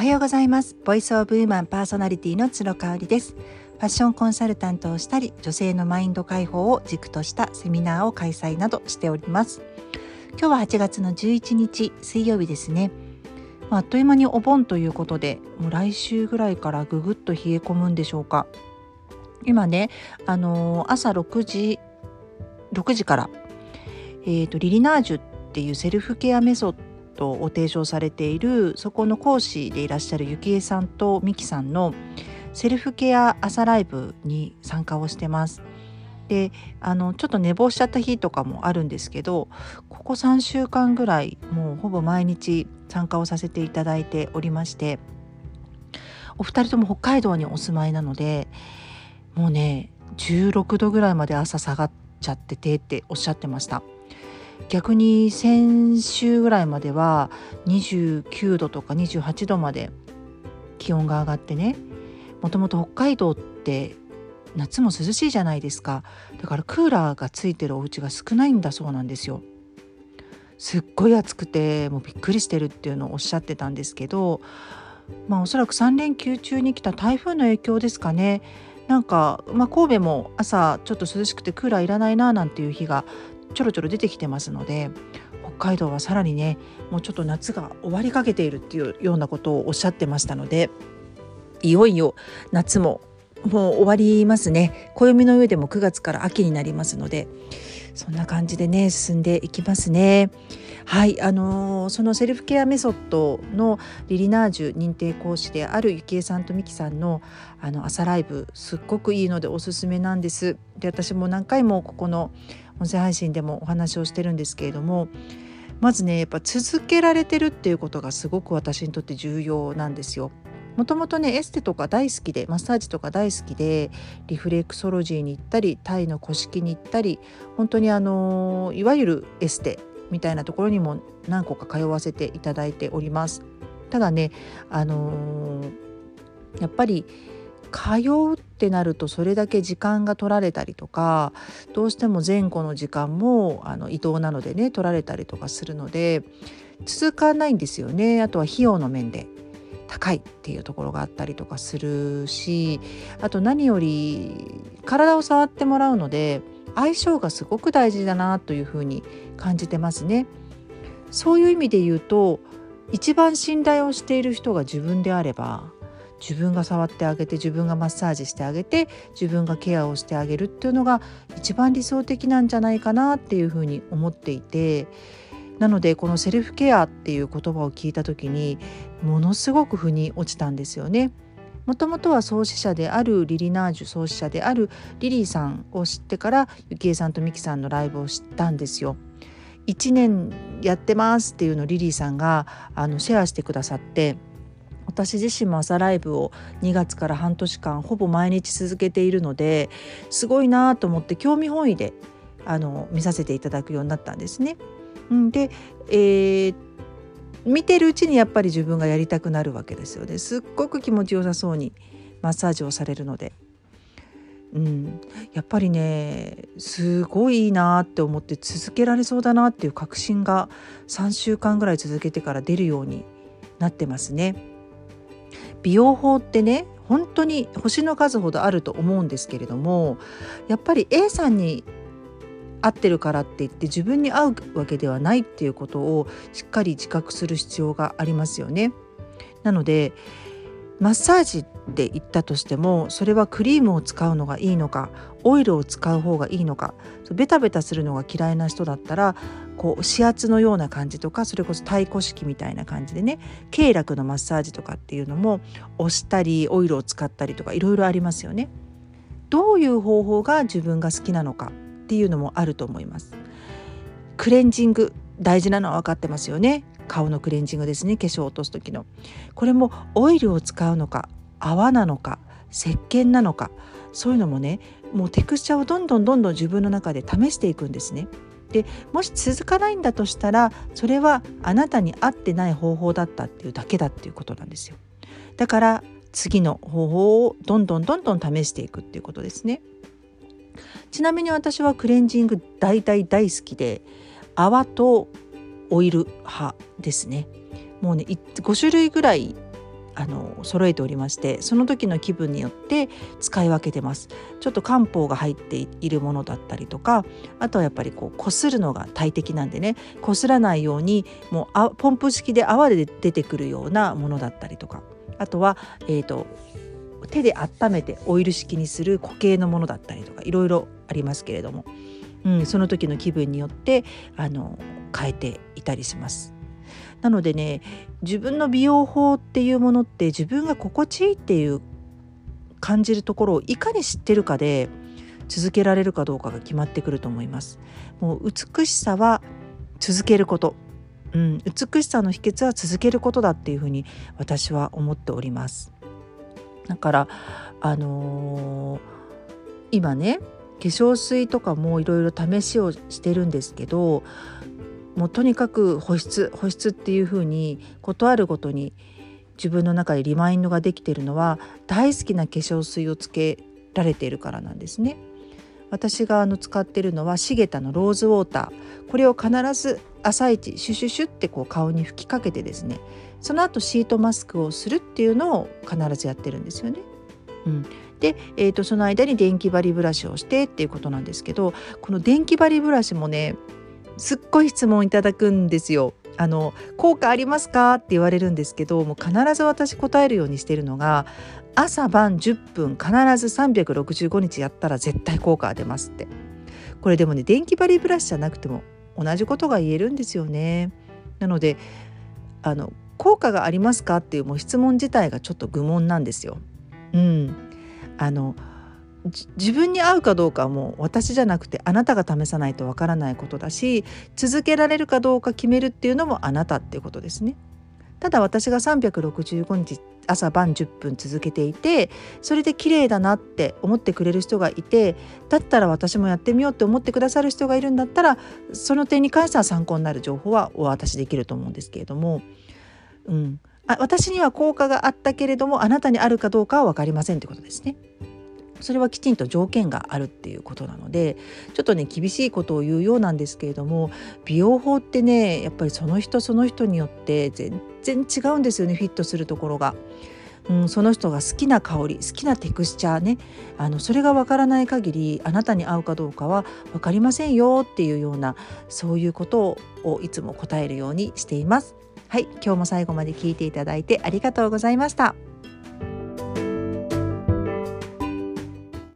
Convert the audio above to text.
おはようございます。ボイスオブウーマンパーソナリティの鶴香織です。ファッションコンサルタントをしたり女性のマインド解放を軸としたセミナーを開催などしております。今日は8月の11日水曜日ですね。あっという間にお盆ということでもう来週ぐらいからぐぐっと冷え込むんでしょうか。今ねあのー、朝6時6時からえーと、リリナージュっていうセルフケアメソッドを提唱されているそこの講師でいらっしゃるゆきえさんとみきさんのセルフケア朝ライブに参加をしてます。であのちょっと寝坊しちゃった日とかもあるんですけどここ3週間ぐらいもうほぼ毎日参加をさせていただいておりましてお二人とも北海道にお住まいなのでもうね16度ぐらいまで朝下がっちゃっててっておっしゃってました。逆に先週ぐらいまでは29度とか28度まで気温が上がってねもともと北海道って夏も涼しいじゃないですかだからクーラーがついてるお家が少ないんだそうなんですよ。すっごい暑くてもうびっくりしてるっていうのをおっしゃってたんですけどまあおそらく3連休中に来た台風の影響ですかねなんか、まあ、神戸も朝ちょっと涼しくてクーラーいらないななんていう日がちょろちょろ出てきてますので北海道はさらにねもうちょっと夏が終わりかけているっていうようなことをおっしゃってましたのでいよいよ夏ももう終わりますね暦の上でも9月から秋になりますのでそんな感じでね進んでいきますね。はいあのー、そのセルフケアメソッドのリリナージュ認定講師であるゆきえさんとみきさんのあの朝ライブすっごくいいのでおすすめなんです。で私も何回もここの音声配信でもお話をしてるんですけれどもまずねやっぱ続けられてるっていうことがすごく私にとって重要なんですよ。もともとねエステとか大好きでマッサージとか大好きでリフレクソロジーに行ったりタイの古式に行ったり本当にあのいわゆるエステみたいなところにも何個か通わせていただいております。ただねあの、やっぱり通うってなるとそれだけ時間が取られたりとかどうしても前後の時間もあの移動なのでね取られたりとかするので続かないんですよねあとは費用の面で高いっていうところがあったりとかするしあと何より体を触ってもらうので相性がすごく大事だなというふうに感じてますね。そういう意味で言うと一番信頼をしている人が自分であれば自分が触ってあげて自分がマッサージしてあげて自分がケアをしてあげるっていうのが一番理想的なんじゃないかなっていうふうに思っていてなのでこのセルフケアっていう言葉を聞いた時にものすごく腑に落ちたんですよね。もともとは創始者であるリリナージュ創始者であるリリーさんを知ってからゆきえさんとみきさんのライブを知ったんですよ。1年やってますっていうのをリリーさんがあのシェアしてくださって私自身も朝ライブを2月から半年間ほぼ毎日続けているのですごいなと思って興味本位であの見させていただくようになったんですね。で、えー、見てるうちにやっぱり自分がやりたくなるわけですよね。すっごく気持ちよさそうにマッサージをされるので。うん、やっぱりねすごいいいなって思って続けられそうだなっていう確信が3週間ぐらい続けてから出るようになってますね。美容法ってね本当に星の数ほどあると思うんですけれどもやっぱり A さんに合ってるからって言って自分に合うわけではないっていうことをしっかり自覚する必要がありますよね。なのでマッサージって言ったとしてもそれはクリームを使うのがいいのかオイルを使う方がいいのかベタベタするのが嫌いな人だったらこう指圧のような感じとかそれこそ太鼓式みたいな感じでね経絡のマッサージとかっていうのも押したりオイルを使ったりとかいろいろありますよね。どういう方法が自分が好きなのかっていうのもあると思います。クレンジング大事なのは分かってますよね。顔のクレンジングですね化粧を落とす時のこれもオイルを使うのか泡なのか石鹸なのかそういうのもねもうテクスチャーをどんどんどんどん自分の中で試していくんですね。でもし続かないんだとしたらそれはあなたに合ってない方法だったっていうだけだっていうことなんですよ。だから次の方法をどんどんどんどん試していくっていうことですね。ちなみに私はクレンジング大大大好きで泡とオイル派ですね。もうね5種類ぐらいあの揃えておりましてその時の気分によって使い分けてます。ちょっと漢方が入っているものだったりとかあとはやっぱりこうこするのが大敵なんでね。こすらないようにもうあポンプ式で泡で出てくるようなものだったりとか。あとは、えーと、手で温めてオイル式にする固形のものだったりとかいろいろありますけれども、うん、その時の気分によってあの変えていたりします。なのでね自分の美容法っていうものって自分が心地いいっていう感じるところをいかに知ってるかで続けられるかどうかが決まってくると思います。もう美しさは続けること、うん、美しさの秘訣は続けることだっていうふうに私は思っております。だからあのー、今ね粧水とかもいろいろ試しをしてるんですけどもうとにかく保湿保湿っていう風に事あるごとに自分の中でリマインドができているのは大好きな化粧水をつけられているからなんですね。私があの使ってるのはシゲタのローズウォーターこれを必ず朝一シュシュシュってこう顔に吹きかけてですねその後シートマスクをするっていうのを必ずやってるんですよね。うん、で、えーとその間に電気針ブラシをしてっていうことなんですけどこの電気針ブラシもねすっごい質問いただくんですよ。あの効果ありますかって言われるんですけどもう必ず私答えるようにしてるのが朝晩10分必ず365日やったら絶対効果が出ますって。これでもね電気バリブラシじゃなくても同じことが言えるんですよね。なのであの効果がありますかっていうもう質問自体がちょっと愚問なんですよ。うん。あの自分に合うかどうかはもう私じゃなくてあなたが試さないとわからないことだし続けられるかどうか決めるっていうのもあなたっていうことですね。ただ私が365日朝晩10分続けていてそれで綺麗だなって思ってくれる人がいてだったら私もやってみようって思ってくださる人がいるんだったらその点に関しては参考になる情報はお渡しできると思うんですけれども、うん、あ私には効果があったけれどもあなたにあるかどうかは分かりませんということですね。それはきちんと条件があるっていうことなのでちょっとね厳しいことを言うようなんですけれども美容法ってねやっぱりその人その人によって全然違うんですよねフィットするところが。うん、その人が好きな香り好きなテクスチャーねあのそれがわからない限りあなたに合うかどうかは分かりませんよっていうようなそういうことをいつも答えるようにしています。はい今日も最後まで聞いていただいてありがとうございました。